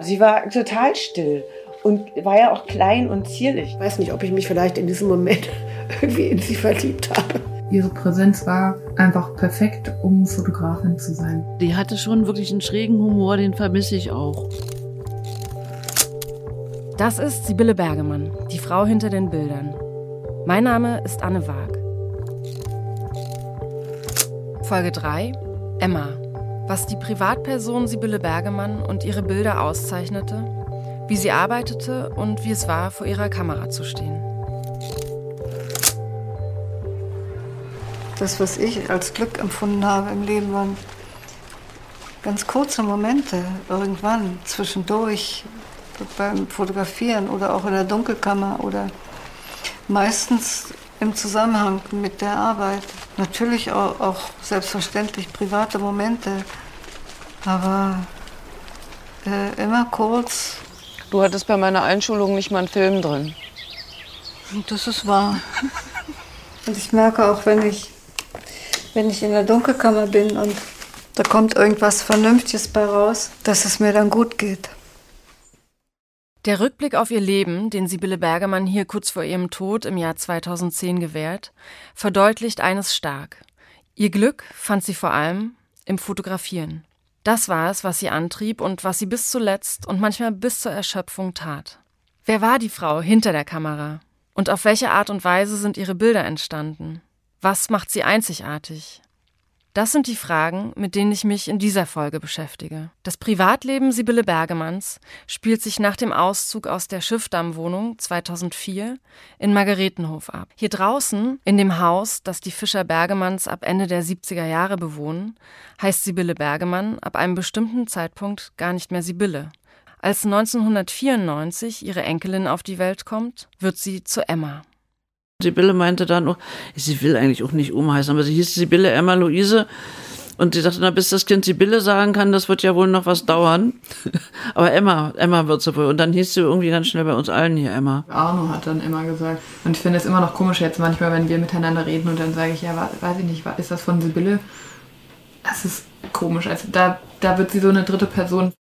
Sie war total still und war ja auch klein und zierlich. Ich weiß nicht, ob ich mich vielleicht in diesem Moment irgendwie in sie verliebt habe. Ihre Präsenz war einfach perfekt, um Fotografin zu sein. Die hatte schon wirklich einen schrägen Humor, den vermisse ich auch. Das ist Sibylle Bergemann, die Frau hinter den Bildern. Mein Name ist Anne Waag. Folge 3 Emma. Was die Privatperson Sibylle Bergemann und ihre Bilder auszeichnete, wie sie arbeitete und wie es war, vor ihrer Kamera zu stehen. Das, was ich als Glück empfunden habe im Leben, waren ganz kurze Momente, irgendwann, zwischendurch, beim Fotografieren oder auch in der Dunkelkammer oder meistens im Zusammenhang mit der Arbeit. Natürlich auch, auch selbstverständlich private Momente, aber äh, immer kurz. Du hattest bei meiner Einschulung nicht mal einen Film drin. Das ist wahr. Und ich merke auch, wenn ich, wenn ich in der Dunkelkammer bin und da kommt irgendwas Vernünftiges bei raus, dass es mir dann gut geht. Der Rückblick auf ihr Leben, den Sibylle Bergemann hier kurz vor ihrem Tod im Jahr 2010 gewährt, verdeutlicht eines stark. Ihr Glück fand sie vor allem im Fotografieren. Das war es, was sie antrieb und was sie bis zuletzt und manchmal bis zur Erschöpfung tat. Wer war die Frau hinter der Kamera? Und auf welche Art und Weise sind ihre Bilder entstanden? Was macht sie einzigartig? Das sind die Fragen, mit denen ich mich in dieser Folge beschäftige. Das Privatleben Sibylle Bergemanns spielt sich nach dem Auszug aus der Schiffdammwohnung 2004 in Margaretenhof ab. Hier draußen, in dem Haus, das die Fischer Bergemanns ab Ende der 70er Jahre bewohnen, heißt Sibylle Bergemann ab einem bestimmten Zeitpunkt gar nicht mehr Sibylle. Als 1994 ihre Enkelin auf die Welt kommt, wird sie zu Emma. Sibylle meinte dann auch, sie will eigentlich auch nicht Oma heißen, aber sie hieß Sibylle Emma Luise. Und sie sagte, na, bis das Kind Sibylle sagen kann, das wird ja wohl noch was dauern. aber Emma, Emma wird sie wohl. Und dann hieß sie irgendwie ganz schnell bei uns allen hier Emma. Arno hat dann immer gesagt. Und ich finde es immer noch komisch jetzt manchmal, wenn wir miteinander reden und dann sage ich, ja, weiß ich nicht, ist das von Sibylle? Das ist komisch. Also da, da wird sie so eine dritte Person.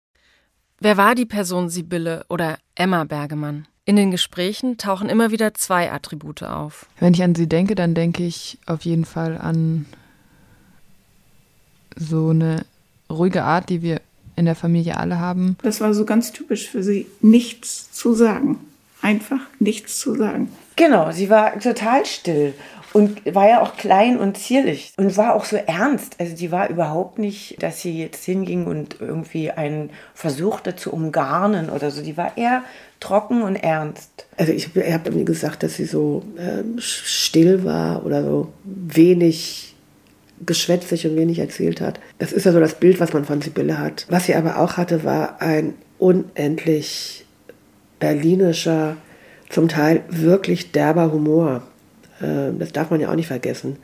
Wer war die Person Sibylle oder Emma Bergemann? In den Gesprächen tauchen immer wieder zwei Attribute auf. Wenn ich an sie denke, dann denke ich auf jeden Fall an so eine ruhige Art, die wir in der Familie alle haben. Das war so ganz typisch für sie, nichts zu sagen. Einfach nichts zu sagen. Genau, sie war total still und war ja auch klein und zierlich und war auch so ernst. Also die war überhaupt nicht, dass sie jetzt hinging und irgendwie einen versuchte zu umgarnen oder so. Die war eher trocken und ernst. Also ich habe mir gesagt, dass sie so ähm, still war oder so wenig geschwätzig und wenig erzählt hat. Das ist ja so das Bild, was man von Sibylle hat. Was sie aber auch hatte, war ein unendlich berlinischer, zum Teil wirklich derber Humor. Ähm, das darf man ja auch nicht vergessen.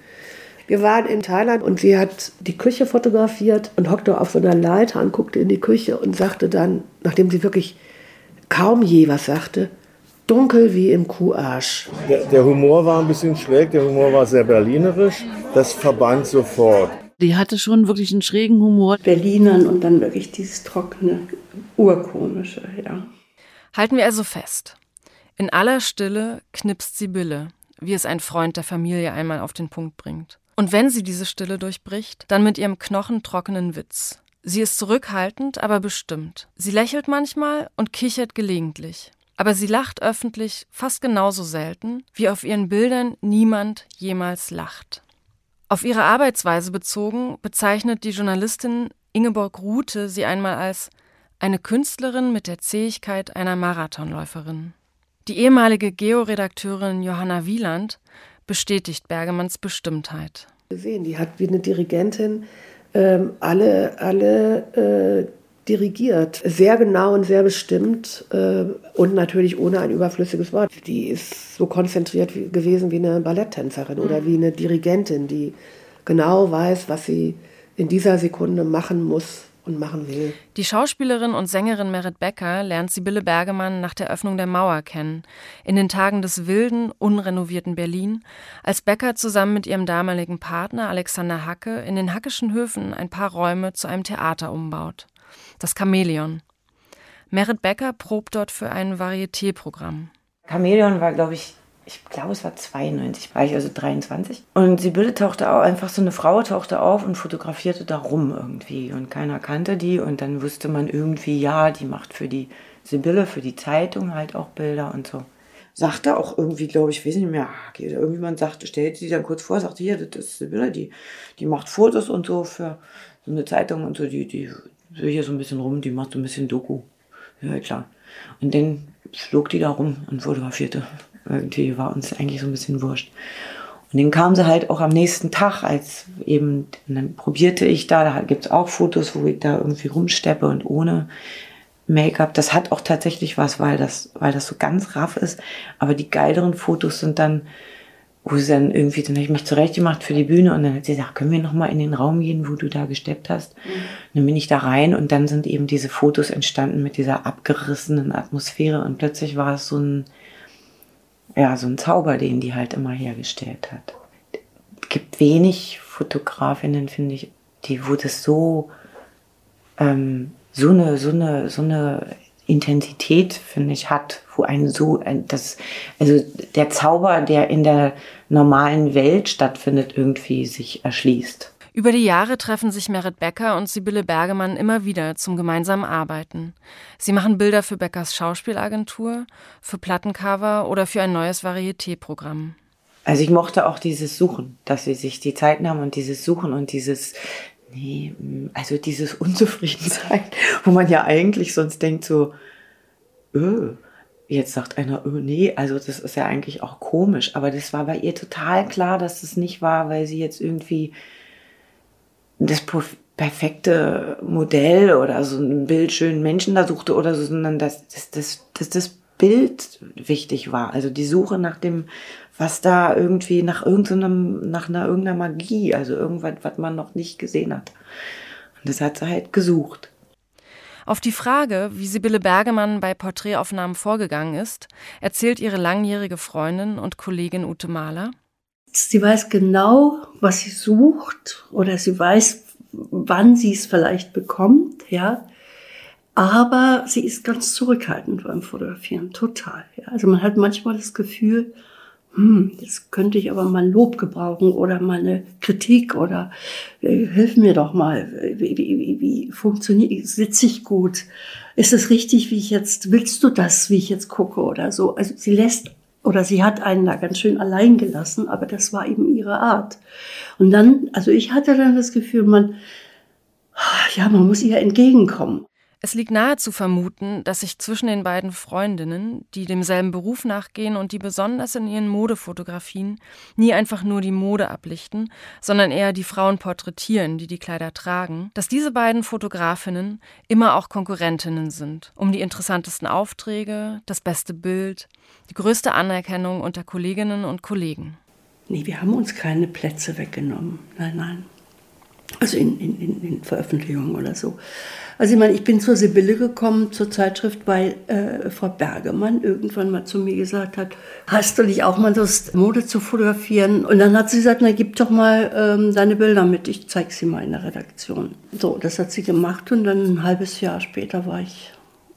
Wir waren in Thailand und sie hat die Küche fotografiert und hockte auf so einer Leiter und guckte in die Küche und sagte dann, nachdem sie wirklich kaum je was sagte, dunkel wie im Kuharsch. Der, der Humor war ein bisschen schräg, der Humor war sehr berlinerisch, das verband sofort. Die hatte schon wirklich einen schrägen Humor. Berlinern und dann wirklich dieses trockene, urkomische, ja. Halten wir also fest. In aller Stille knipst Sibylle, wie es ein Freund der Familie einmal auf den Punkt bringt. Und wenn sie diese Stille durchbricht, dann mit ihrem knochentrockenen Witz. Sie ist zurückhaltend, aber bestimmt. Sie lächelt manchmal und kichert gelegentlich. Aber sie lacht öffentlich fast genauso selten, wie auf ihren Bildern niemand jemals lacht. Auf ihre Arbeitsweise bezogen bezeichnet die Journalistin Ingeborg Rute sie einmal als eine Künstlerin mit der Zähigkeit einer Marathonläuferin. Die ehemalige Georedakteurin Johanna Wieland bestätigt Bergemanns Bestimmtheit. Gesehen, die hat wie eine Dirigentin ähm, alle, alle äh, dirigiert. Sehr genau und sehr bestimmt äh, und natürlich ohne ein überflüssiges Wort. Die ist so konzentriert wie, gewesen wie eine Balletttänzerin mhm. oder wie eine Dirigentin, die genau weiß, was sie in dieser Sekunde machen muss, und machen will. Die Schauspielerin und Sängerin Merit Becker lernt Sibylle Bergemann nach der Öffnung der Mauer kennen, in den Tagen des wilden, unrenovierten Berlin, als Becker zusammen mit ihrem damaligen Partner Alexander Hacke in den Hackischen Höfen ein paar Räume zu einem Theater umbaut. Das Chamäleon. Merit Becker probt dort für ein Varieté-Programm. Chamäleon war, glaube ich, ich glaube, es war 92, war ich also 23. Und Sibylle tauchte auch, einfach so eine Frau tauchte auf und fotografierte da rum irgendwie. Und keiner kannte die. Und dann wusste man irgendwie, ja, die macht für die Sibylle, für die Zeitung halt auch Bilder und so. Sagte auch irgendwie, glaube ich, weiß nicht mehr, irgendjemand sagte, stellte sie dann kurz vor, sagte, hier, das ist Sibylle, die, die macht Fotos und so für so eine Zeitung und so, die, die will hier so ein bisschen rum, die macht so ein bisschen Doku. Ja, klar. Und dann flog die da rum und fotografierte irgendwie war uns eigentlich so ein bisschen wurscht. Und dann kam sie halt auch am nächsten Tag, als eben, dann probierte ich da, da gibt es auch Fotos, wo ich da irgendwie rumsteppe und ohne Make-up. Das hat auch tatsächlich was, weil das, weil das so ganz raff ist. Aber die geileren Fotos sind dann, wo sie dann irgendwie, dann habe ich mich zurechtgemacht für die Bühne und dann hat sie gesagt, können wir nochmal in den Raum gehen, wo du da gesteppt hast? Mhm. Dann bin ich da rein und dann sind eben diese Fotos entstanden mit dieser abgerissenen Atmosphäre und plötzlich war es so ein, ja, so ein Zauber, den die halt immer hergestellt hat. Es gibt wenig Fotografinnen, finde ich, die, wo das so, ähm, so eine, so eine, so eine Intensität, finde ich, hat, wo ein so, das, also der Zauber, der in der normalen Welt stattfindet, irgendwie sich erschließt. Über die Jahre treffen sich Merit Becker und Sibylle Bergemann immer wieder zum gemeinsamen Arbeiten. Sie machen Bilder für Beckers Schauspielagentur, für Plattencover oder für ein neues Varieté-Programm. Also ich mochte auch dieses Suchen, dass sie sich die Zeit nahmen und dieses Suchen und dieses, nee, also dieses Unzufriedensein, wo man ja eigentlich sonst denkt so, öh, Jetzt sagt einer, oh nee, also das ist ja eigentlich auch komisch, aber das war bei ihr total klar, dass das nicht war, weil sie jetzt irgendwie das perfekte Modell oder so ein bildschönen Menschen da suchte oder so, sondern dass, dass, dass, dass das Bild wichtig war. Also die Suche nach dem, was da irgendwie nach irgendeinem, nach einer irgendeiner Magie, also irgendwas, was man noch nicht gesehen hat. Und das hat sie halt gesucht. Auf die Frage, wie Sibylle Bergemann bei Porträtaufnahmen vorgegangen ist, erzählt ihre langjährige Freundin und Kollegin Ute Mahler. Sie weiß genau, was sie sucht oder sie weiß, wann sie es vielleicht bekommt, ja. Aber sie ist ganz zurückhaltend beim Fotografieren, total. Ja. Also man hat manchmal das Gefühl, hm, jetzt könnte ich aber mal Lob gebrauchen oder mal eine Kritik oder äh, hilf mir doch mal, wie, wie, wie funktioniert, sitze ich gut? Ist es richtig, wie ich jetzt, willst du das, wie ich jetzt gucke oder so? Also sie lässt oder sie hat einen da ganz schön allein gelassen, aber das war eben ihre Art. Und dann, also ich hatte dann das Gefühl, man, ja, man muss ihr entgegenkommen. Es liegt nahe zu vermuten, dass sich zwischen den beiden Freundinnen, die demselben Beruf nachgehen und die besonders in ihren Modefotografien nie einfach nur die Mode ablichten, sondern eher die Frauen porträtieren, die die Kleider tragen, dass diese beiden Fotografinnen immer auch Konkurrentinnen sind, um die interessantesten Aufträge, das beste Bild, die größte Anerkennung unter Kolleginnen und Kollegen. Nee, wir haben uns keine Plätze weggenommen. Nein, nein. Also in, in, in Veröffentlichungen oder so. Also ich meine, ich bin zur Sibylle gekommen, zur Zeitschrift, weil äh, Frau Bergemann irgendwann mal zu mir gesagt hat, hast du nicht auch mal Lust, Mode zu fotografieren? Und dann hat sie gesagt, na gib doch mal ähm, deine Bilder mit, ich zeig sie mal in der Redaktion. So, das hat sie gemacht und dann ein halbes Jahr später war ich,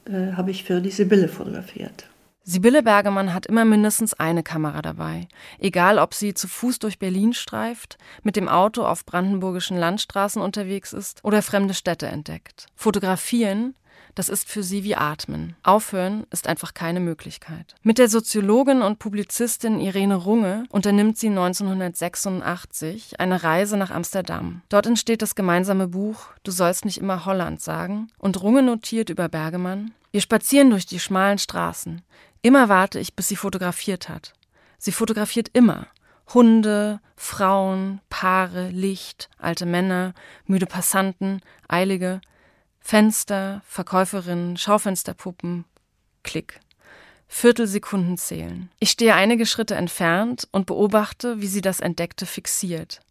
äh, habe ich für die Sibylle fotografiert. Sibylle Bergemann hat immer mindestens eine Kamera dabei. Egal, ob sie zu Fuß durch Berlin streift, mit dem Auto auf brandenburgischen Landstraßen unterwegs ist oder fremde Städte entdeckt. Fotografieren, das ist für sie wie Atmen. Aufhören ist einfach keine Möglichkeit. Mit der Soziologin und Publizistin Irene Runge unternimmt sie 1986 eine Reise nach Amsterdam. Dort entsteht das gemeinsame Buch Du sollst nicht immer Holland sagen und Runge notiert über Bergemann. Wir spazieren durch die schmalen Straßen. Immer warte ich, bis sie fotografiert hat. Sie fotografiert immer. Hunde, Frauen, Paare, Licht, alte Männer, müde Passanten, Eilige, Fenster, Verkäuferinnen, Schaufensterpuppen, Klick. Viertelsekunden zählen. Ich stehe einige Schritte entfernt und beobachte, wie sie das Entdeckte fixiert.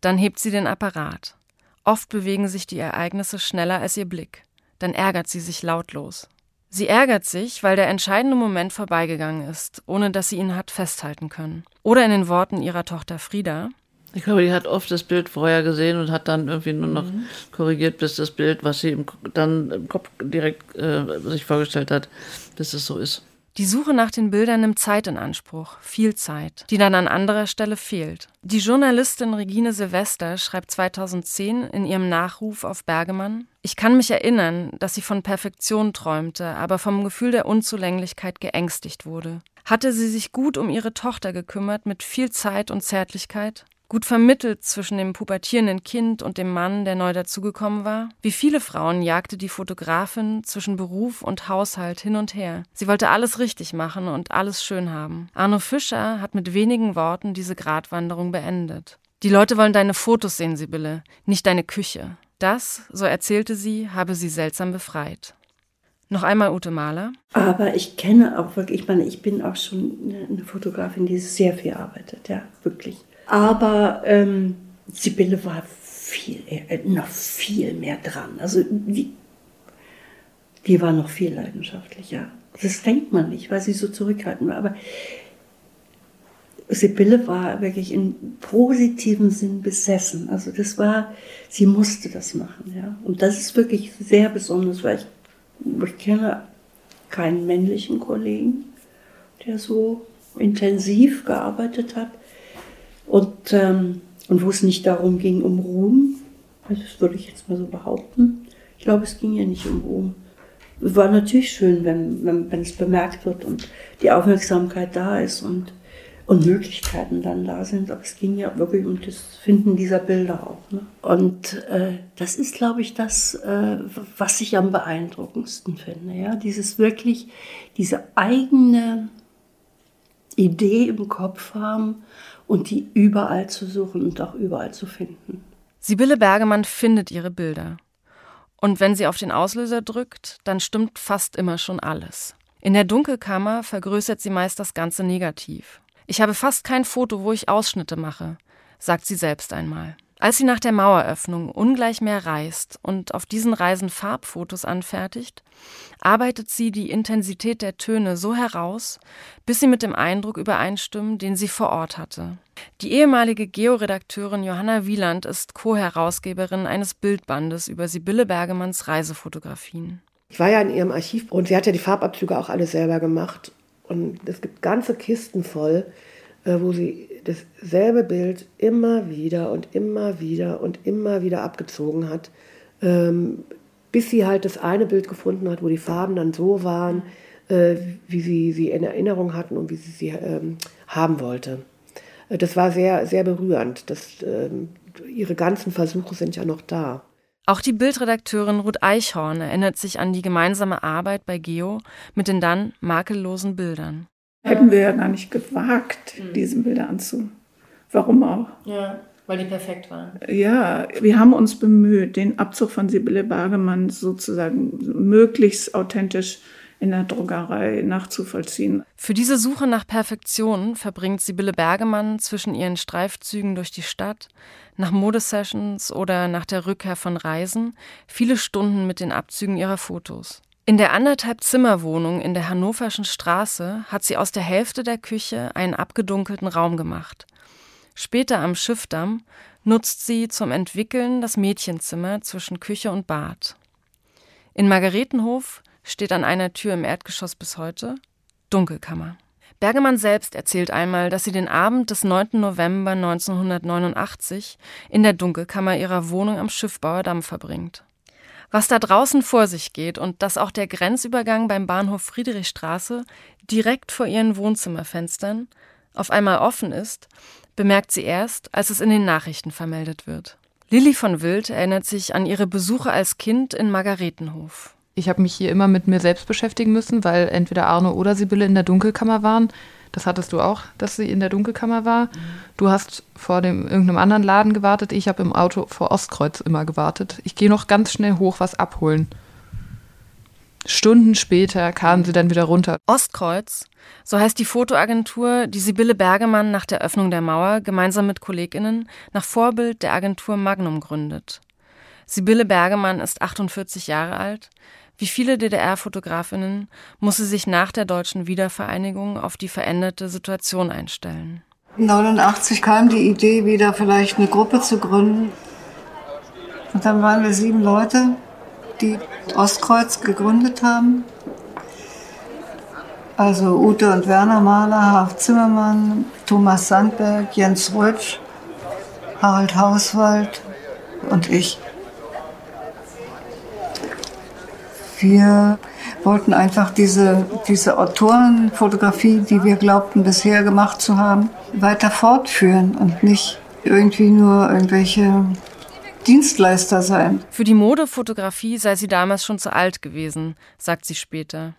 Dann hebt sie den Apparat. Oft bewegen sich die Ereignisse schneller als ihr Blick. Dann ärgert sie sich lautlos. Sie ärgert sich, weil der entscheidende Moment vorbeigegangen ist, ohne dass sie ihn hat festhalten können. Oder in den Worten ihrer Tochter Frieda. Ich glaube, die hat oft das Bild vorher gesehen und hat dann irgendwie nur noch mhm. korrigiert, bis das Bild, was sie im, dann im Kopf direkt äh, sich vorgestellt hat, bis es so ist. Die Suche nach den Bildern nimmt Zeit in Anspruch, viel Zeit, die dann an anderer Stelle fehlt. Die Journalistin Regine Silvester schreibt 2010 in ihrem Nachruf auf Bergemann: Ich kann mich erinnern, dass sie von Perfektion träumte, aber vom Gefühl der Unzulänglichkeit geängstigt wurde. Hatte sie sich gut um ihre Tochter gekümmert, mit viel Zeit und Zärtlichkeit? Gut vermittelt zwischen dem pubertierenden Kind und dem Mann, der neu dazugekommen war? Wie viele Frauen jagte die Fotografin zwischen Beruf und Haushalt hin und her. Sie wollte alles richtig machen und alles schön haben. Arno Fischer hat mit wenigen Worten diese Gratwanderung beendet. Die Leute wollen deine Fotos sehen, Sibylle, nicht deine Küche. Das, so erzählte sie, habe sie seltsam befreit. Noch einmal Ute Mahler. Aber ich kenne auch wirklich, ich meine, ich bin auch schon eine Fotografin, die sehr viel arbeitet, ja, wirklich. Aber ähm, Sibylle war viel, äh, noch viel mehr dran. Also die, die war noch viel leidenschaftlicher. Das denkt man nicht, weil sie so zurückhaltend war. Aber Sibylle war wirklich in positivem Sinn besessen. Also das war, sie musste das machen. Ja. Und das ist wirklich sehr besonders, weil ich, ich kenne keinen männlichen Kollegen, der so intensiv gearbeitet hat und, ähm, und wo es nicht darum ging, um Ruhm, also das würde ich jetzt mal so behaupten. Ich glaube, es ging ja nicht um Ruhm. Es war natürlich schön, wenn, wenn, wenn es bemerkt wird und die Aufmerksamkeit da ist und, und Möglichkeiten dann da sind. Aber es ging ja wirklich um das Finden dieser Bilder auch. Ne? Und äh, das ist, glaube ich, das, äh, was ich am beeindruckendsten finde. Ja? Dieses wirklich, diese eigene Idee im Kopf haben und die überall zu suchen und auch überall zu finden. Sibylle Bergemann findet ihre Bilder. Und wenn sie auf den Auslöser drückt, dann stimmt fast immer schon alles. In der Dunkelkammer vergrößert sie meist das Ganze negativ. Ich habe fast kein Foto, wo ich Ausschnitte mache, sagt sie selbst einmal. Als sie nach der Maueröffnung ungleich mehr reist und auf diesen Reisen Farbfotos anfertigt, arbeitet sie die Intensität der Töne so heraus, bis sie mit dem Eindruck übereinstimmen, den sie vor Ort hatte. Die ehemalige Georedakteurin Johanna Wieland ist Co-Herausgeberin eines Bildbandes über Sibylle Bergemanns Reisefotografien. Ich war ja in ihrem Archiv und sie hat ja die Farbabzüge auch alle selber gemacht. Und es gibt ganze Kisten voll, wo sie dasselbe Bild immer wieder und immer wieder und immer wieder abgezogen hat, ähm, bis sie halt das eine Bild gefunden hat, wo die Farben dann so waren, äh, wie sie sie in Erinnerung hatten und wie sie sie ähm, haben wollte. Äh, das war sehr, sehr berührend. Das, ähm, ihre ganzen Versuche sind ja noch da. Auch die Bildredakteurin Ruth Eichhorn erinnert sich an die gemeinsame Arbeit bei Geo mit den dann makellosen Bildern. Hätten wir ja gar nicht gewagt, mhm. diese Bilder anzu. Warum auch? Ja, weil die perfekt waren. Ja, wir haben uns bemüht, den Abzug von Sibylle Bargemann sozusagen möglichst authentisch in der Druckerei nachzuvollziehen. Für diese Suche nach Perfektion verbringt Sibylle Bergemann zwischen ihren Streifzügen durch die Stadt, nach Modesessions oder nach der Rückkehr von Reisen viele Stunden mit den Abzügen ihrer Fotos. In der anderthalb Zimmerwohnung in der Hannoverschen Straße hat sie aus der Hälfte der Küche einen abgedunkelten Raum gemacht. Später am Schiffdamm nutzt sie zum Entwickeln das Mädchenzimmer zwischen Küche und Bad. In Margaretenhof steht an einer Tür im Erdgeschoss bis heute Dunkelkammer. Bergemann selbst erzählt einmal, dass sie den Abend des 9. November 1989 in der Dunkelkammer ihrer Wohnung am Schiffbauer Damm verbringt. Was da draußen vor sich geht und dass auch der Grenzübergang beim Bahnhof Friedrichstraße direkt vor ihren Wohnzimmerfenstern auf einmal offen ist, bemerkt sie erst, als es in den Nachrichten vermeldet wird. Lilly von Wild erinnert sich an ihre Besuche als Kind in Margaretenhof. Ich habe mich hier immer mit mir selbst beschäftigen müssen, weil entweder Arno oder Sibylle in der Dunkelkammer waren. Das hattest du auch, dass sie in der Dunkelkammer war. Du hast vor dem irgendeinem anderen Laden gewartet. Ich habe im Auto vor Ostkreuz immer gewartet. Ich gehe noch ganz schnell hoch was abholen. Stunden später kamen sie dann wieder runter. Ostkreuz, so heißt die Fotoagentur, die Sibylle Bergemann nach der Öffnung der Mauer gemeinsam mit KollegInnen nach Vorbild der Agentur Magnum gründet. Sibylle Bergemann ist 48 Jahre alt, wie viele DDR-Fotografinnen muss sie sich nach der deutschen Wiedervereinigung auf die veränderte Situation einstellen. 89 kam die Idee, wieder vielleicht eine Gruppe zu gründen. Und dann waren wir sieben Leute, die Ostkreuz gegründet haben. Also Ute und Werner Mahler, Harf Zimmermann, Thomas Sandberg, Jens Rötsch, Harald Hauswald und ich. Wir wollten einfach diese, diese Autorenfotografie, die wir glaubten bisher gemacht zu haben, weiter fortführen und nicht irgendwie nur irgendwelche Dienstleister sein. Für die Modefotografie sei sie damals schon zu alt gewesen, sagt sie später.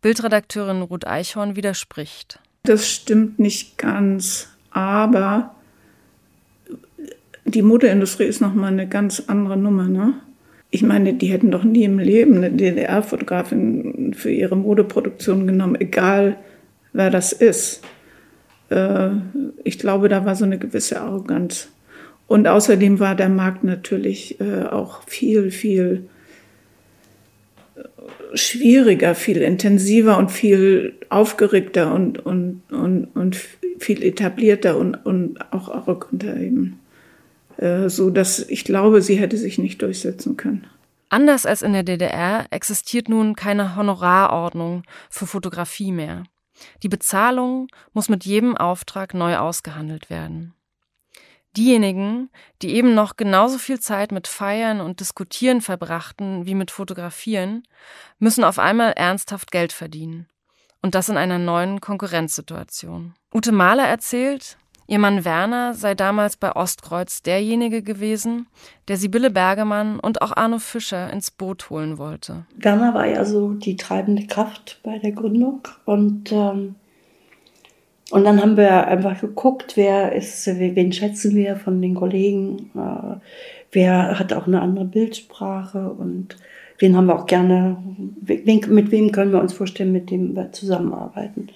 Bildredakteurin Ruth Eichhorn widerspricht. Das stimmt nicht ganz, aber die Modeindustrie ist nochmal eine ganz andere Nummer, ne? Ich meine, die hätten doch nie im Leben eine DDR-Fotografin für ihre Modeproduktion genommen, egal wer das ist. Äh, ich glaube, da war so eine gewisse Arroganz. Und außerdem war der Markt natürlich äh, auch viel, viel äh, schwieriger, viel intensiver und viel aufgeregter und, und, und, und viel etablierter und, und auch arroganter eben. So dass ich glaube, sie hätte sich nicht durchsetzen können. Anders als in der DDR existiert nun keine Honorarordnung für Fotografie mehr. Die Bezahlung muss mit jedem Auftrag neu ausgehandelt werden. Diejenigen, die eben noch genauso viel Zeit mit Feiern und Diskutieren verbrachten wie mit Fotografieren, müssen auf einmal ernsthaft Geld verdienen. Und das in einer neuen Konkurrenzsituation. Ute Mahler erzählt, ihr Mann Werner sei damals bei Ostkreuz derjenige gewesen, der Sibylle Bergemann und auch Arno Fischer ins Boot holen wollte. Werner war ja so die treibende Kraft bei der Gründung und ähm, und dann haben wir einfach geguckt, wer ist, wen schätzen wir von den Kollegen, äh, wer hat auch eine andere Bildsprache und wen haben wir auch gerne, mit wem können wir uns vorstellen, mit dem wir zusammenarbeiten.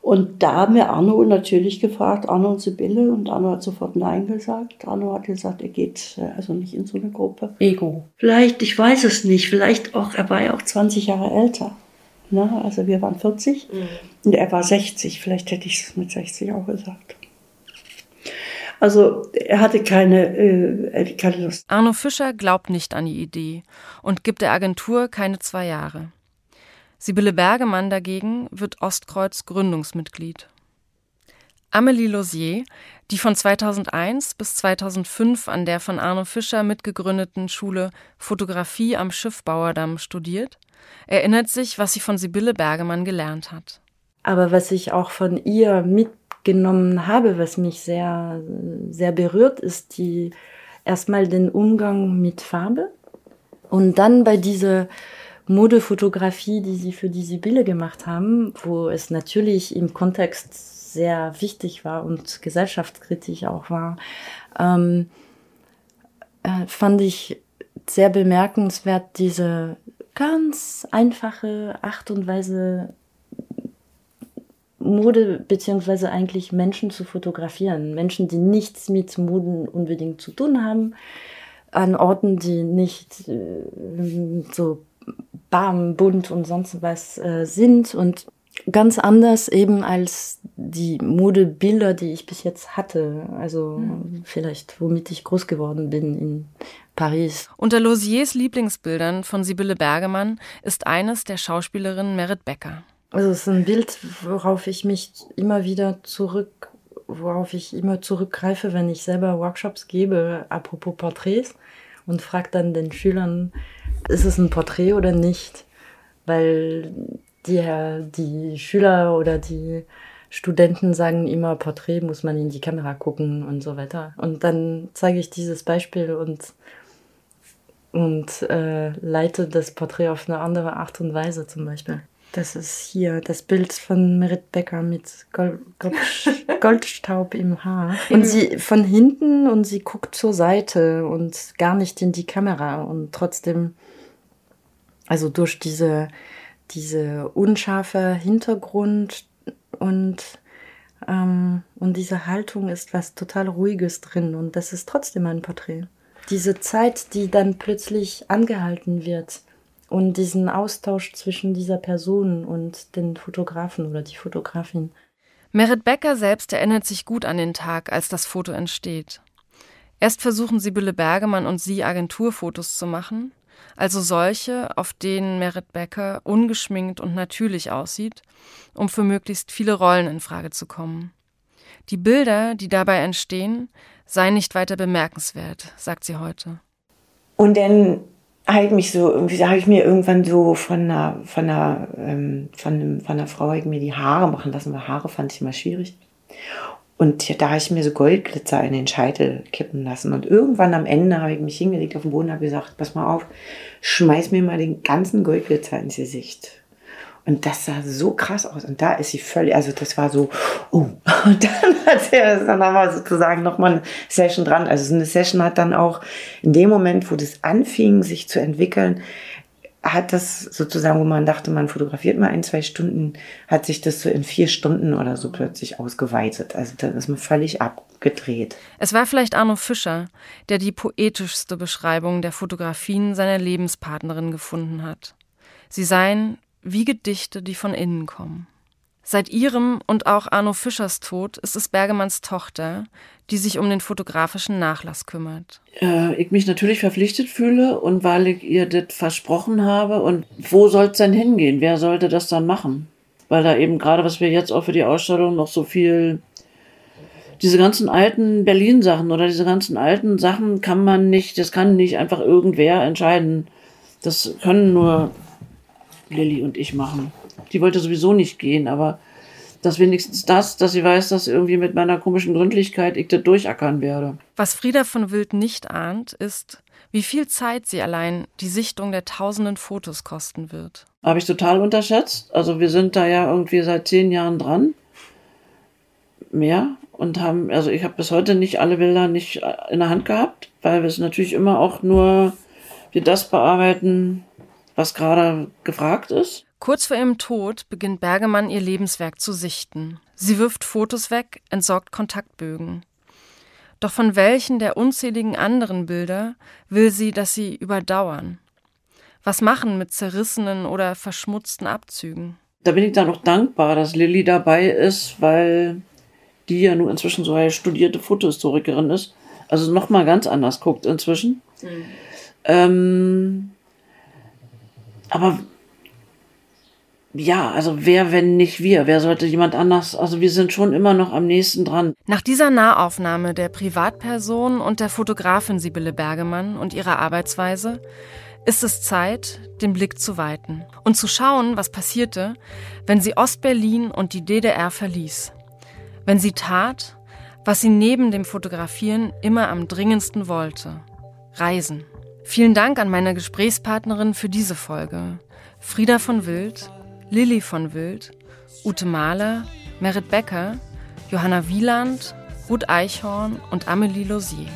Und da haben wir Arno natürlich gefragt, Arno und Sibylle, und Arno hat sofort Nein gesagt. Arno hat gesagt, er geht äh, also nicht in so eine Gruppe. Ego. Vielleicht, ich weiß es nicht, vielleicht auch, er war ja auch 20 Jahre älter. Ne? Also wir waren 40 mhm. und er war 60. Vielleicht hätte ich es mit 60 auch gesagt. Also er hatte keine, äh, keine Lust. Arno Fischer glaubt nicht an die Idee und gibt der Agentur keine zwei Jahre. Sibylle Bergemann dagegen wird Ostkreuz Gründungsmitglied. Amelie Lausier, die von 2001 bis 2005 an der von Arno Fischer mitgegründeten Schule Fotografie am Schiffbauerdamm studiert, erinnert sich, was sie von Sibylle Bergemann gelernt hat. Aber was ich auch von ihr mitgenommen habe, was mich sehr, sehr berührt, ist die erstmal den Umgang mit Farbe und dann bei dieser Modefotografie, die sie für die Sibylle gemacht haben, wo es natürlich im Kontext sehr wichtig war und gesellschaftskritisch auch war, ähm, äh, fand ich sehr bemerkenswert diese ganz einfache Art und Weise, Mode beziehungsweise eigentlich Menschen zu fotografieren. Menschen, die nichts mit Moden unbedingt zu tun haben, an Orten, die nicht äh, so bam, bunt und sonst was äh, sind und ganz anders eben als die Modebilder, die ich bis jetzt hatte. Also mhm. vielleicht, womit ich groß geworden bin in Paris. Unter Lausiers Lieblingsbildern von Sibylle Bergemann ist eines der Schauspielerin Merit Becker. Also es ist ein Bild, worauf ich mich immer wieder zurück, worauf ich immer zurückgreife, wenn ich selber Workshops gebe, apropos Porträts, und frage dann den Schülern, ist es ein Porträt oder nicht? Weil die, die Schüler oder die Studenten sagen immer, Porträt muss man in die Kamera gucken und so weiter. Und dann zeige ich dieses Beispiel und und äh, leite das Porträt auf eine andere Art und Weise zum Beispiel. Das ist hier das Bild von Merit Becker mit Gold, Gold, Goldstaub im Haar. Und sie von hinten und sie guckt zur Seite und gar nicht in die Kamera. Und trotzdem, also durch diese, diese unscharfe Hintergrund und, ähm, und diese Haltung ist was total Ruhiges drin. Und das ist trotzdem ein Porträt diese Zeit, die dann plötzlich angehalten wird und diesen Austausch zwischen dieser Person und den Fotografen oder die Fotografin. Merit Becker selbst erinnert sich gut an den Tag, als das Foto entsteht. Erst versuchen Sibylle Bergemann und sie Agenturfotos zu machen, also solche, auf denen Merit Becker ungeschminkt und natürlich aussieht, um für möglichst viele Rollen in Frage zu kommen. Die Bilder, die dabei entstehen, seien nicht weiter bemerkenswert, sagt sie heute. Und dann ich mich so, irgendwie habe ich mir irgendwann so von einer, von einer, ähm, von, einem, von einer Frau ich mir die Haare machen lassen, weil Haare fand ich immer schwierig. Und da habe ich mir so Goldglitzer in den Scheitel kippen lassen. Und irgendwann am Ende habe ich mich hingelegt auf den Boden und habe gesagt, pass mal auf, schmeiß mir mal den ganzen Goldglitzer ins Gesicht. Und das sah so krass aus. Und da ist sie völlig, also das war so, oh. Und dann hat er dann nochmal sozusagen nochmal eine Session dran. Also so eine Session hat dann auch in dem Moment, wo das anfing, sich zu entwickeln, hat das sozusagen, wo man dachte, man fotografiert mal ein, zwei Stunden, hat sich das so in vier Stunden oder so plötzlich ausgeweitet. Also dann ist man völlig abgedreht. Es war vielleicht Arno Fischer, der die poetischste Beschreibung der Fotografien seiner Lebenspartnerin gefunden hat. Sie seien wie Gedichte, die von innen kommen. Seit ihrem und auch Arno Fischers Tod ist es Bergemanns Tochter, die sich um den fotografischen Nachlass kümmert. Äh, ich mich natürlich verpflichtet fühle und weil ich ihr das versprochen habe. Und wo soll es denn hingehen? Wer sollte das dann machen? Weil da eben gerade, was wir jetzt auch für die Ausstellung noch so viel, diese ganzen alten Berlin-Sachen oder diese ganzen alten Sachen kann man nicht, das kann nicht einfach irgendwer entscheiden. Das können nur Lilly und ich machen. Die wollte sowieso nicht gehen, aber dass wenigstens das, dass sie weiß, dass irgendwie mit meiner komischen Gründlichkeit ich das durchackern werde. Was Frieda von Wild nicht ahnt, ist, wie viel Zeit sie allein die Sichtung der tausenden Fotos kosten wird. Habe ich total unterschätzt. Also wir sind da ja irgendwie seit zehn Jahren dran. Mehr. Und haben, also ich habe bis heute nicht alle Bilder nicht in der Hand gehabt, weil wir es natürlich immer auch nur, wir das bearbeiten, was gerade gefragt ist. Kurz vor ihrem Tod beginnt Bergemann ihr Lebenswerk zu sichten. Sie wirft Fotos weg, entsorgt Kontaktbögen. Doch von welchen der unzähligen anderen Bilder will sie, dass sie überdauern? Was machen mit zerrissenen oder verschmutzten Abzügen? Da bin ich dann auch dankbar, dass Lilly dabei ist, weil die ja nun inzwischen so eine studierte Fotohistorikerin ist. Also nochmal ganz anders guckt inzwischen. Mhm. Ähm, aber ja, also wer, wenn nicht wir? Wer sollte jemand anders? Also wir sind schon immer noch am nächsten dran. Nach dieser Nahaufnahme der Privatperson und der Fotografin Sibylle Bergemann und ihrer Arbeitsweise ist es Zeit, den Blick zu weiten und zu schauen, was passierte, wenn sie Ostberlin und die DDR verließ. Wenn sie tat, was sie neben dem Fotografieren immer am dringendsten wollte. Reisen. Vielen Dank an meine Gesprächspartnerin für diese Folge. Frieda von Wild, Lilly von Wild, Ute Mahler, Merit Becker, Johanna Wieland, Ruth Eichhorn und Amelie Losier.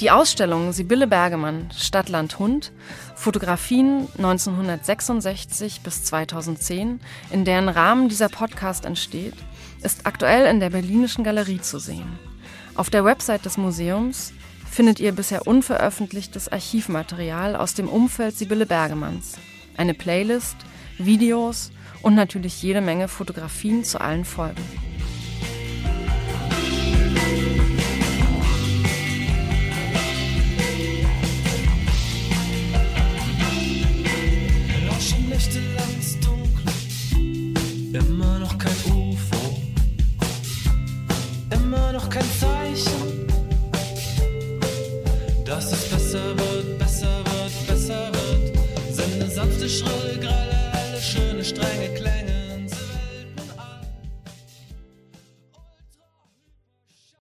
Die Ausstellung Sibylle Bergemann, Stadtland Hund, Fotografien 1966 bis 2010, in deren Rahmen dieser Podcast entsteht, ist aktuell in der Berlinischen Galerie zu sehen. Auf der Website des Museums findet ihr bisher unveröffentlichtes Archivmaterial aus dem Umfeld Sibylle Bergemanns, eine Playlist, Videos und natürlich jede Menge Fotografien zu allen Folgen.